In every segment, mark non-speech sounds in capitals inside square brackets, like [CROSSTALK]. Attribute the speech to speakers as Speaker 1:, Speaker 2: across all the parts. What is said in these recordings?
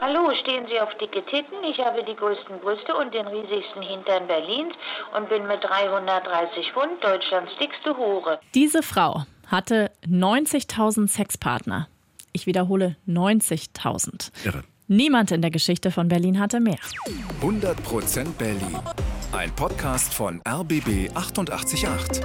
Speaker 1: Hallo, stehen Sie auf dicke Titten? Ich habe die größten Brüste und den riesigsten Hintern Berlins und bin mit 330 Pfund Deutschlands dickste Hure.
Speaker 2: Diese Frau hatte 90.000 Sexpartner. Ich wiederhole 90.000.
Speaker 3: Irre.
Speaker 2: Niemand in der Geschichte von Berlin hatte mehr.
Speaker 4: 100% Berlin. Ein Podcast von RBB 888.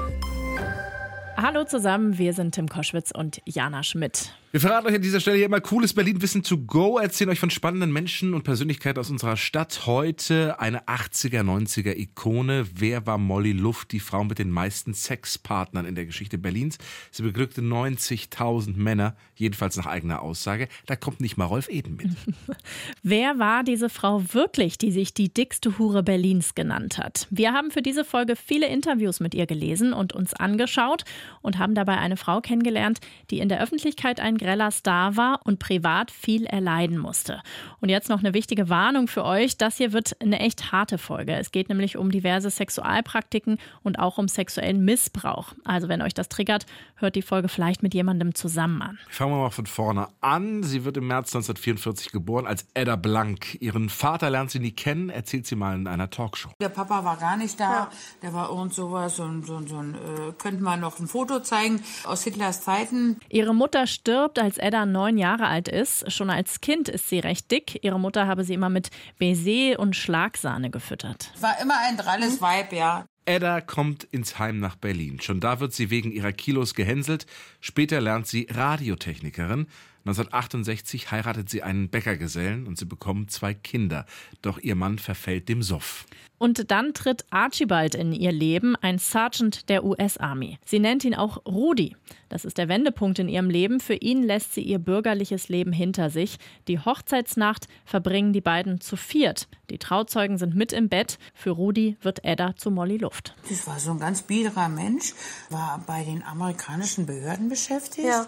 Speaker 2: Hallo zusammen, wir sind Tim Koschwitz und Jana Schmidt.
Speaker 3: Wir verraten euch an dieser Stelle hier immer cooles Berlin-Wissen to go, erzählen euch von spannenden Menschen und Persönlichkeiten aus unserer Stadt. Heute eine 80er, 90er Ikone. Wer war Molly Luft, die Frau mit den meisten Sexpartnern in der Geschichte Berlins? Sie beglückte 90.000 Männer, jedenfalls nach eigener Aussage. Da kommt nicht mal Rolf Eden mit. [LAUGHS]
Speaker 2: Wer war diese Frau wirklich, die sich die dickste Hure Berlins genannt hat? Wir haben für diese Folge viele Interviews mit ihr gelesen und uns angeschaut und haben dabei eine Frau kennengelernt, die in der Öffentlichkeit ein greller Star war und privat viel erleiden musste. Und jetzt noch eine wichtige Warnung für euch. Das hier wird eine echt harte Folge. Es geht nämlich um diverse Sexualpraktiken und auch um sexuellen Missbrauch. Also wenn euch das triggert, hört die Folge vielleicht mit jemandem zusammen an.
Speaker 3: Fangen wir mal von vorne an. Sie wird im März 1944 geboren als Edda Blank. Ihren Vater lernt sie nie kennen, erzählt sie mal in einer Talkshow.
Speaker 5: Der Papa war gar nicht da. Der war irgend sowas und so, so, ein, äh, könnte man noch ein Foto zeigen aus Hitlers Zeiten.
Speaker 2: Ihre Mutter stirbt, als Edda neun Jahre alt ist. Schon als Kind ist sie recht dick. Ihre Mutter habe sie immer mit Baiser und Schlagsahne gefüttert.
Speaker 5: War immer ein dralles Weib, ja.
Speaker 3: Edda kommt ins Heim nach Berlin. Schon da wird sie wegen ihrer Kilos gehänselt. Später lernt sie Radiotechnikerin. 1968 heiratet sie einen Bäckergesellen und sie bekommen zwei Kinder. Doch ihr Mann verfällt dem Soff.
Speaker 2: Und dann tritt Archibald in ihr Leben, ein Sergeant der US-Army. Sie nennt ihn auch Rudi. Das ist der Wendepunkt in ihrem Leben. Für ihn lässt sie ihr bürgerliches Leben hinter sich. Die Hochzeitsnacht verbringen die beiden zu viert. Die Trauzeugen sind mit im Bett. Für Rudi wird Edda zu Molly Luft.
Speaker 5: Das war so ein ganz biederer Mensch, war bei den amerikanischen Behörden beschäftigt.
Speaker 6: Ja.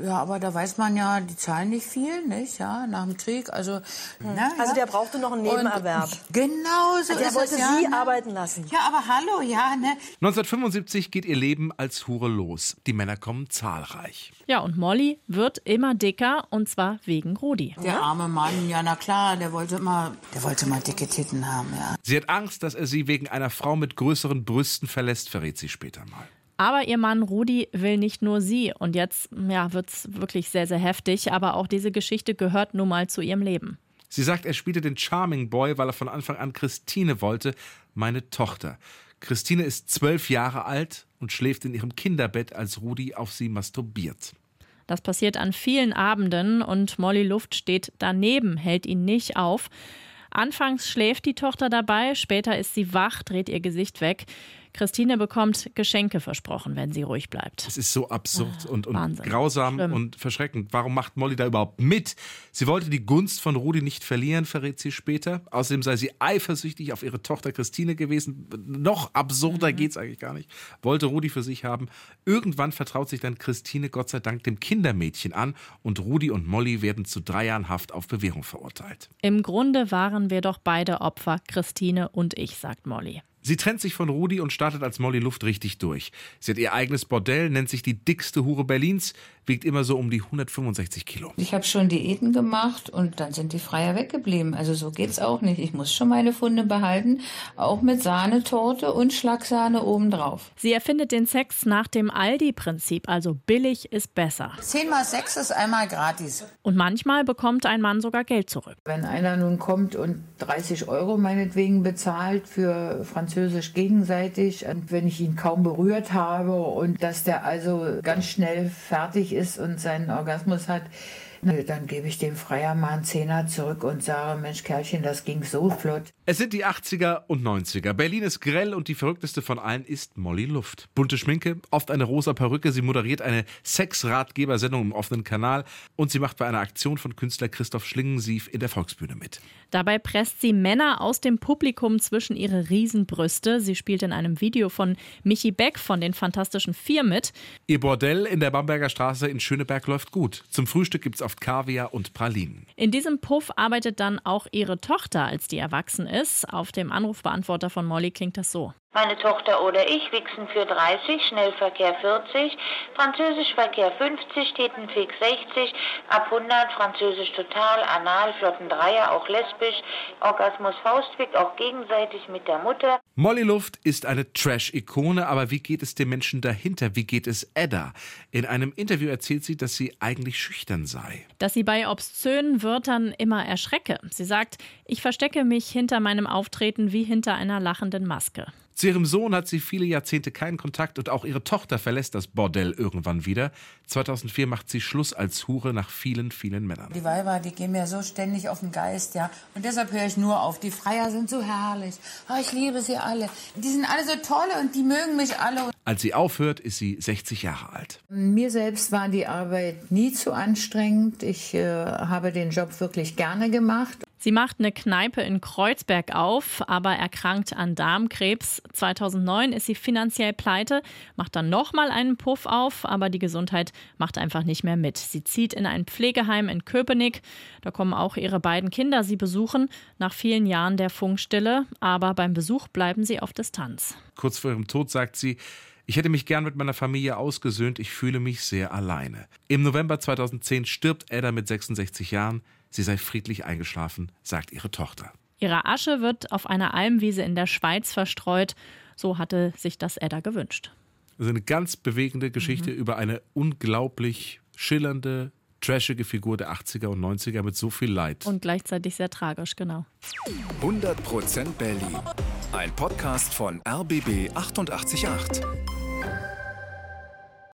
Speaker 5: ja, aber da weiß man ja, die zahlen nicht viel, nicht? Ja, nach dem Krieg. Also, na,
Speaker 6: Also
Speaker 5: ja.
Speaker 6: der brauchte noch einen Nebenerwerb.
Speaker 5: Und, genau so
Speaker 6: Der
Speaker 5: ist
Speaker 6: wollte
Speaker 5: es, ja,
Speaker 6: sie
Speaker 5: ne?
Speaker 6: arbeiten lassen.
Speaker 5: Ja, aber hallo, ja, ne?
Speaker 3: 1975 geht ihr Leben als Hure los. Die Männer kommen zahlreich.
Speaker 2: Ja, und Molly wird immer dicker und zwar wegen Rudi.
Speaker 5: Der arme Mann, ja, na klar, der wollte immer, der wollte mal dicke Titten haben, ja.
Speaker 3: Sie hat Angst, dass er sie wegen einer Frau mit größeren Brüsten verlässt, verrät sie später mal.
Speaker 2: Aber ihr Mann Rudi will nicht nur sie. Und jetzt ja, wird es wirklich sehr, sehr heftig. Aber auch diese Geschichte gehört nun mal zu ihrem Leben.
Speaker 3: Sie sagt, er spielte den Charming Boy, weil er von Anfang an Christine wollte, meine Tochter. Christine ist zwölf Jahre alt und schläft in ihrem Kinderbett, als Rudi auf sie masturbiert.
Speaker 2: Das passiert an vielen Abenden und Molly Luft steht daneben, hält ihn nicht auf. Anfangs schläft die Tochter dabei, später ist sie wach, dreht ihr Gesicht weg. Christine bekommt Geschenke versprochen, wenn sie ruhig bleibt.
Speaker 3: Es ist so absurd und, und
Speaker 2: Wahnsinn.
Speaker 3: grausam
Speaker 2: Schlimm.
Speaker 3: und verschreckend. Warum macht Molly da überhaupt mit? Sie wollte die Gunst von Rudi nicht verlieren, verrät sie später. Außerdem sei sie eifersüchtig auf ihre Tochter Christine gewesen. Noch absurder geht's eigentlich gar nicht. Wollte Rudi für sich haben. Irgendwann vertraut sich dann Christine Gott sei Dank dem Kindermädchen an und Rudi und Molly werden zu drei Jahren Haft auf Bewährung verurteilt.
Speaker 2: Im Grunde waren wir doch beide Opfer, Christine und ich, sagt Molly.
Speaker 3: Sie trennt sich von Rudi und startet als Molly Luft richtig durch. Sie hat ihr eigenes Bordell, nennt sich die dickste Hure Berlins, wiegt immer so um die 165 Kilo.
Speaker 5: Ich habe schon Diäten gemacht und dann sind die Freier weggeblieben. Also so geht's auch nicht. Ich muss schon meine Funde behalten, auch mit Sahnetorte und Schlagsahne obendrauf.
Speaker 2: Sie erfindet den Sex nach dem Aldi-Prinzip, also billig ist besser.
Speaker 5: Zehn mal sechs ist einmal gratis.
Speaker 2: Und manchmal bekommt ein Mann sogar Geld zurück.
Speaker 5: Wenn einer nun kommt und 30 Euro meinetwegen bezahlt für Französisch gegenseitig und wenn ich ihn kaum berührt habe und dass der also ganz schnell fertig ist und seinen Orgasmus hat, dann gebe ich dem Freier mal einen Zehner zurück und sage, Mensch Kerlchen, das ging so flott.
Speaker 3: Es sind die 80er und 90er. Berlin ist grell und die verrückteste von allen ist Molly Luft. Bunte Schminke, oft eine rosa Perücke. Sie moderiert eine Sex-Ratgebersendung im offenen Kanal und sie macht bei einer Aktion von Künstler Christoph Schlingensief in der Volksbühne mit.
Speaker 2: Dabei presst sie Männer aus dem Publikum zwischen ihre Riesenbrüste. Sie spielt in einem Video von Michi Beck von den Fantastischen Vier mit.
Speaker 3: Ihr Bordell in der Bamberger Straße in Schöneberg läuft gut. Zum Frühstück gibt's auch oft Kaviar und Pralinen.
Speaker 2: In diesem Puff arbeitet dann auch ihre Tochter, als die erwachsen ist. Auf dem Anrufbeantworter von Molly klingt das so.
Speaker 1: Meine Tochter oder ich wichsen für 30, Schnellverkehr 40, Französischverkehr 50, Tätenfeg 60, ab 100, Französisch total, Anal, Flotten Dreier, auch lesbisch, Orgasmus Faustweg, auch gegenseitig mit der Mutter.
Speaker 3: Molly Luft ist eine Trash-Ikone, aber wie geht es den Menschen dahinter? Wie geht es Edda? In einem Interview erzählt sie, dass sie eigentlich schüchtern sei.
Speaker 2: Dass sie bei obszönen Wörtern immer erschrecke. Sie sagt, ich verstecke mich hinter meinem Auftreten wie hinter einer lachenden Maske.
Speaker 3: Zu ihrem Sohn hat sie viele Jahrzehnte keinen Kontakt und auch ihre Tochter verlässt das Bordell irgendwann wieder. 2004 macht sie Schluss als Hure nach vielen, vielen Männern.
Speaker 5: Die Weiber, die gehen mir so ständig auf den Geist, ja. Und deshalb höre ich nur auf. Die Freier sind so herrlich. Oh, ich liebe sie alle. Die sind alle so toll und die mögen mich alle.
Speaker 3: Als sie aufhört, ist sie 60 Jahre alt.
Speaker 5: Mir selbst war die Arbeit nie zu anstrengend. Ich äh, habe den Job wirklich gerne gemacht.
Speaker 2: Sie macht eine Kneipe in Kreuzberg auf, aber erkrankt an Darmkrebs. 2009 ist sie finanziell pleite, macht dann nochmal einen Puff auf, aber die Gesundheit macht einfach nicht mehr mit. Sie zieht in ein Pflegeheim in Köpenick. Da kommen auch ihre beiden Kinder sie besuchen, nach vielen Jahren der Funkstille. Aber beim Besuch bleiben sie auf Distanz.
Speaker 3: Kurz vor ihrem Tod sagt sie, ich hätte mich gern mit meiner Familie ausgesöhnt, ich fühle mich sehr alleine. Im November 2010 stirbt Ada mit 66 Jahren. Sie sei friedlich eingeschlafen, sagt ihre Tochter.
Speaker 2: Ihre Asche wird auf einer Almwiese in der Schweiz verstreut. So hatte sich das Edda gewünscht.
Speaker 3: Also eine ganz bewegende Geschichte mhm. über eine unglaublich schillernde, trashige Figur der 80er und 90er mit so viel Leid.
Speaker 2: Und gleichzeitig sehr tragisch, genau.
Speaker 4: 100% Berlin. Ein Podcast von RBB 888.